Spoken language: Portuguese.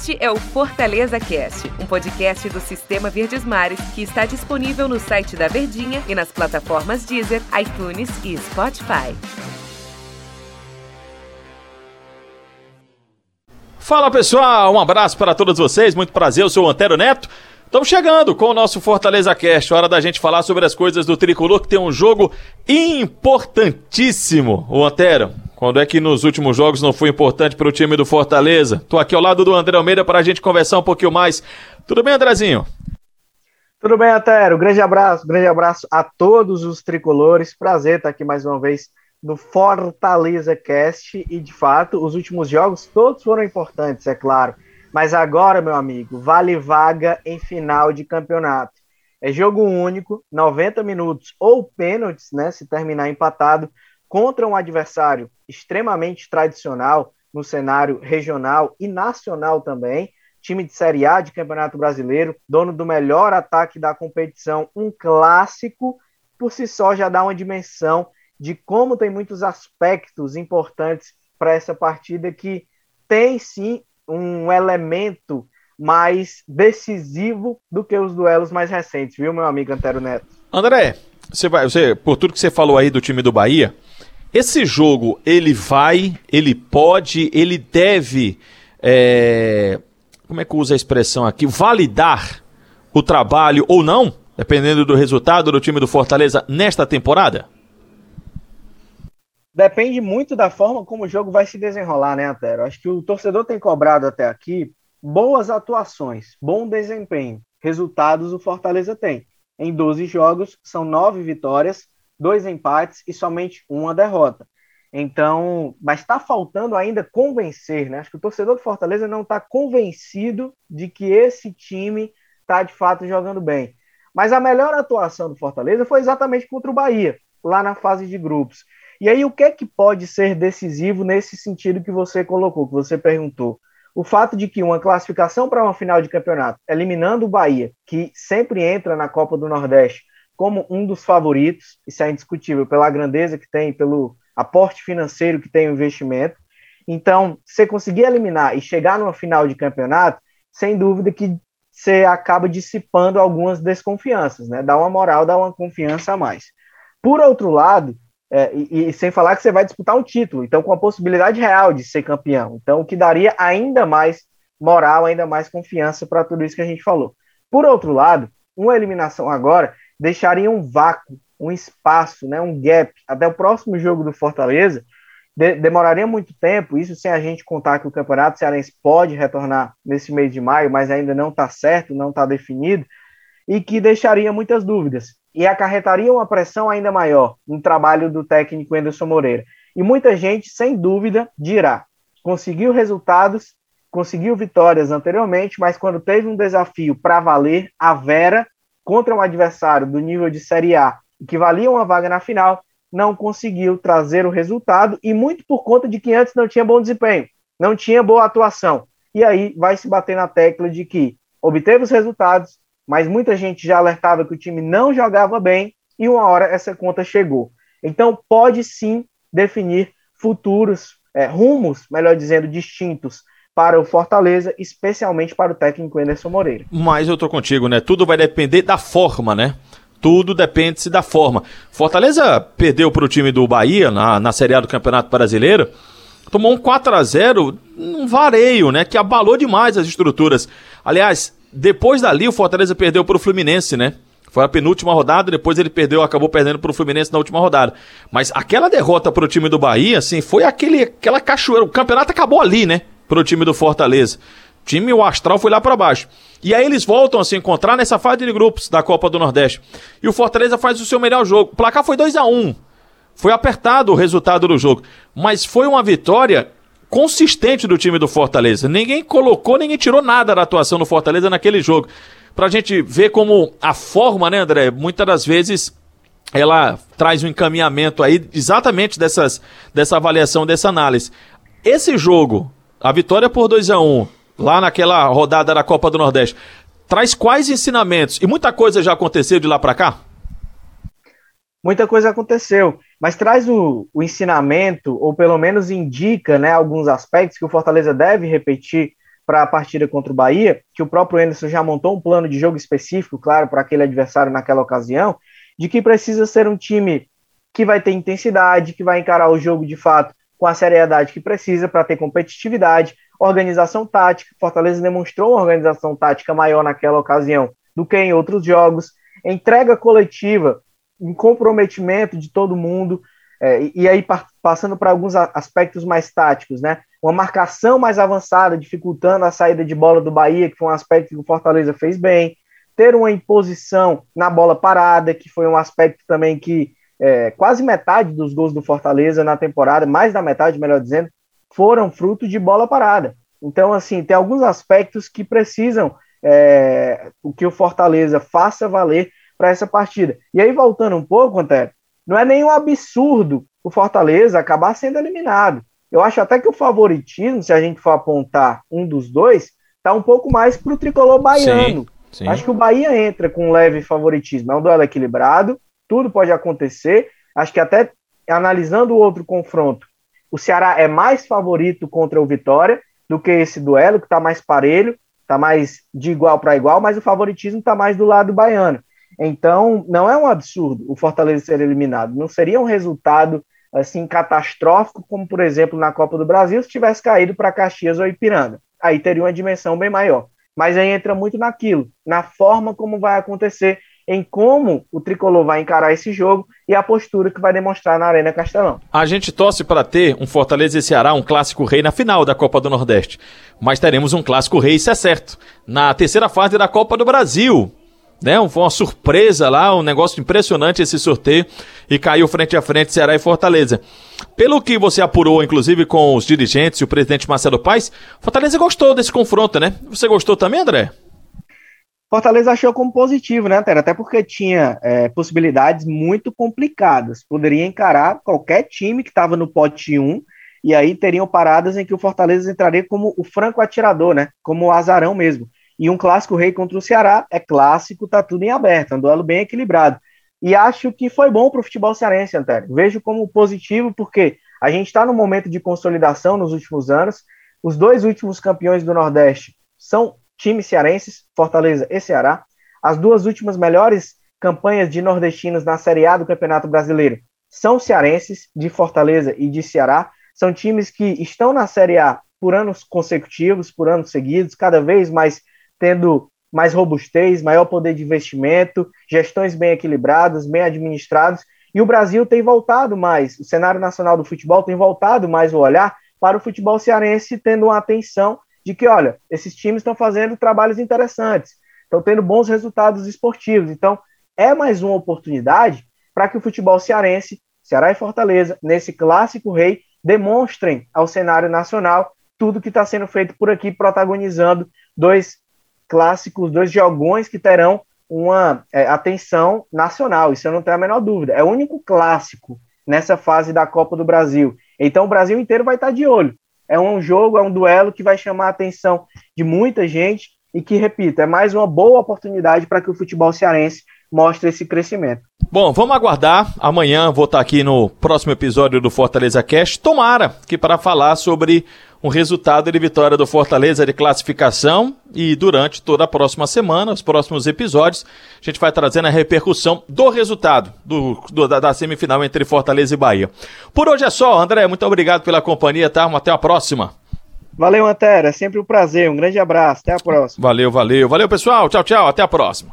Este é o Fortaleza Cast, um podcast do Sistema Verdes Mares que está disponível no site da Verdinha e nas plataformas Deezer, iTunes e Spotify. Fala pessoal, um abraço para todos vocês, muito prazer, eu sou o Antero Neto. Estamos chegando com o nosso Fortaleza Cast, hora da gente falar sobre as coisas do Tricolor, que tem um jogo importantíssimo. O Antero, quando é que nos últimos jogos não foi importante para o time do Fortaleza? Tô aqui ao lado do André Almeida para a gente conversar um pouquinho mais. Tudo bem, Andrezinho? Tudo bem, Atero. Grande abraço, grande abraço a todos os tricolores. Prazer estar aqui mais uma vez no Fortaleza Cast. E de fato, os últimos jogos todos foram importantes, é claro. Mas agora, meu amigo, vale vaga em final de campeonato. É jogo único, 90 minutos ou pênaltis, né? Se terminar empatado contra um adversário extremamente tradicional no cenário regional e nacional também, time de Série A de Campeonato Brasileiro, dono do melhor ataque da competição, um clássico, por si só já dá uma dimensão de como tem muitos aspectos importantes para essa partida que tem sim um elemento mais decisivo do que os duelos mais recentes, viu, meu amigo Antero Neto? André, você vai, você, por tudo que você falou aí do time do Bahia, esse jogo, ele vai, ele pode, ele deve, é, como é que usa a expressão aqui, validar o trabalho ou não, dependendo do resultado do time do Fortaleza nesta temporada? Depende muito da forma como o jogo vai se desenrolar, né, Antero? Acho que o torcedor tem cobrado até aqui boas atuações, bom desempenho. Resultados o Fortaleza tem. Em 12 jogos, são nove vitórias, dois empates e somente uma derrota. Então, mas está faltando ainda convencer, né? Acho que o torcedor do Fortaleza não está convencido de que esse time está de fato jogando bem. Mas a melhor atuação do Fortaleza foi exatamente contra o Bahia, lá na fase de grupos. E aí, o que é que pode ser decisivo nesse sentido que você colocou, que você perguntou? O fato de que uma classificação para uma final de campeonato, eliminando o Bahia, que sempre entra na Copa do Nordeste como um dos favoritos, isso é indiscutível, pela grandeza que tem, pelo aporte financeiro que tem o investimento. Então, você conseguir eliminar e chegar numa final de campeonato, sem dúvida que você acaba dissipando algumas desconfianças, né? Dá uma moral, dá uma confiança a mais. Por outro lado, é, e, e, sem falar que você vai disputar um título, então com a possibilidade real de ser campeão, então o que daria ainda mais moral, ainda mais confiança para tudo isso que a gente falou. Por outro lado, uma eliminação agora deixaria um vácuo, um espaço, né, um gap até o próximo jogo do Fortaleza. De demoraria muito tempo, isso sem a gente contar que o Campeonato Cearense pode retornar nesse mês de maio, mas ainda não está certo, não está definido, e que deixaria muitas dúvidas e acarretaria uma pressão ainda maior no trabalho do técnico Anderson Moreira. E muita gente, sem dúvida, dirá: conseguiu resultados, conseguiu vitórias anteriormente, mas quando teve um desafio para valer, a Vera contra um adversário do nível de Série A, que valia uma vaga na final, não conseguiu trazer o resultado e muito por conta de que antes não tinha bom desempenho, não tinha boa atuação. E aí vai se bater na tecla de que obteve os resultados, mas muita gente já alertava que o time não jogava bem e uma hora essa conta chegou. Então pode sim definir futuros é, rumos, melhor dizendo, distintos para o Fortaleza, especialmente para o técnico Anderson Moreira. Mas eu tô contigo, né? Tudo vai depender da forma, né? Tudo depende-se da forma. Fortaleza perdeu para o time do Bahia na, na Série A do Campeonato Brasileiro. Tomou um 4 a 0 um vareio, né? Que abalou demais as estruturas. Aliás, depois dali o Fortaleza perdeu para o Fluminense, né? Foi a penúltima rodada, depois ele perdeu, acabou perdendo para o Fluminense na última rodada. Mas aquela derrota para o time do Bahia, assim, foi aquele, aquela cachoeira. O campeonato acabou ali, né? Pro time do Fortaleza. O time, o Astral foi lá para baixo. E aí eles voltam a se encontrar nessa fase de grupos da Copa do Nordeste. E o Fortaleza faz o seu melhor jogo. O placar foi 2 a 1 um. Foi apertado o resultado do jogo. Mas foi uma vitória consistente do time do Fortaleza. Ninguém colocou, ninguém tirou nada da atuação do Fortaleza naquele jogo. Pra gente ver como a forma, né, André, muitas das vezes ela traz um encaminhamento aí exatamente dessas, dessa avaliação, dessa análise. Esse jogo a vitória por 2 a 1 um, lá naquela rodada da Copa do Nordeste, traz quais ensinamentos? E muita coisa já aconteceu de lá para cá? Muita coisa aconteceu, mas traz o, o, ensinamento, ou pelo menos indica né, alguns aspectos que o Fortaleza deve repetir para a partida contra o Bahia, que o próprio Anderson já montou um plano de jogo específico, claro, para aquele adversário naquela ocasião, de que precisa ser um time que vai ter intensidade, que vai encarar o jogo de fato com a seriedade que precisa para ter competitividade, organização tática. Fortaleza demonstrou uma organização tática maior naquela ocasião do que em outros jogos, entrega coletiva, um comprometimento de todo mundo, é, e aí passando para alguns aspectos mais táticos, né? Uma marcação mais avançada, dificultando a saída de bola do Bahia, que foi um aspecto que o Fortaleza fez bem. Ter uma imposição na bola parada, que foi um aspecto também que é, quase metade dos gols do Fortaleza na temporada, mais da metade, melhor dizendo, foram fruto de bola parada. Então, assim, tem alguns aspectos que precisam é, o que o Fortaleza faça valer para essa partida. E aí, voltando um pouco, Antero, não é nenhum absurdo o Fortaleza acabar sendo eliminado. Eu acho até que o favoritismo, se a gente for apontar um dos dois, está um pouco mais para o tricolor baiano. Sim, sim. Acho que o Bahia entra com um leve favoritismo. É um duelo equilibrado, tudo pode acontecer. Acho que até analisando o outro confronto, o Ceará é mais favorito contra o Vitória do que esse duelo, que está mais parelho, está mais de igual para igual, mas o favoritismo está mais do lado baiano. Então, não é um absurdo o Fortaleza ser eliminado. Não seria um resultado assim catastrófico, como por exemplo na Copa do Brasil, se tivesse caído para Caxias ou Ipiranga. Aí teria uma dimensão bem maior. Mas aí entra muito naquilo, na forma como vai acontecer, em como o tricolor vai encarar esse jogo e a postura que vai demonstrar na Arena Castelão. A gente torce para ter um Fortaleza e Ceará, um clássico rei na final da Copa do Nordeste. Mas teremos um clássico rei, isso é certo, na terceira fase da Copa do Brasil né? Foi uma surpresa lá, um negócio impressionante esse sorteio e caiu frente a frente Ceará e Fortaleza. Pelo que você apurou, inclusive, com os dirigentes e o presidente Marcelo Paes, Fortaleza gostou desse confronto, né? Você gostou também, André? Fortaleza achou como positivo, né, Tera? Até porque tinha é, possibilidades muito complicadas. Poderia encarar qualquer time que estava no pote 1 e aí teriam paradas em que o Fortaleza entraria como o franco atirador, né? Como o azarão mesmo. E um clássico rei contra o Ceará é clássico, tá tudo em aberto, um duelo bem equilibrado. E acho que foi bom para o futebol cearense, Antônio. Vejo como positivo, porque a gente está num momento de consolidação nos últimos anos. Os dois últimos campeões do Nordeste são times cearenses, Fortaleza e Ceará. As duas últimas melhores campanhas de nordestinos na Série A do Campeonato Brasileiro são cearenses, de Fortaleza e de Ceará. São times que estão na Série A por anos consecutivos, por anos seguidos, cada vez mais tendo mais robustez, maior poder de investimento, gestões bem equilibradas, bem administradas, e o Brasil tem voltado mais, o cenário nacional do futebol tem voltado mais o olhar para o futebol cearense, tendo uma atenção de que, olha, esses times estão fazendo trabalhos interessantes, estão tendo bons resultados esportivos. Então, é mais uma oportunidade para que o futebol cearense, Ceará e Fortaleza, nesse clássico rei, demonstrem ao cenário nacional tudo que está sendo feito por aqui, protagonizando dois clássicos, dois jogões que terão uma é, atenção nacional, isso eu não tenho a menor dúvida. É o único clássico nessa fase da Copa do Brasil. Então o Brasil inteiro vai estar de olho. É um jogo, é um duelo que vai chamar a atenção de muita gente e que, repito, é mais uma boa oportunidade para que o futebol cearense mostre esse crescimento. Bom, vamos aguardar. Amanhã vou estar aqui no próximo episódio do Fortaleza Cast. Tomara que para falar sobre um resultado de vitória do Fortaleza de classificação e durante toda a próxima semana, os próximos episódios, a gente vai trazendo a repercussão do resultado do, do da, da, semifinal entre Fortaleza e Bahia. Por hoje é só, André, muito obrigado pela companhia, tá? Até a próxima. Valeu, Antero, é sempre um prazer, um grande abraço, até a próxima. Valeu, valeu, valeu pessoal, tchau, tchau, até a próxima.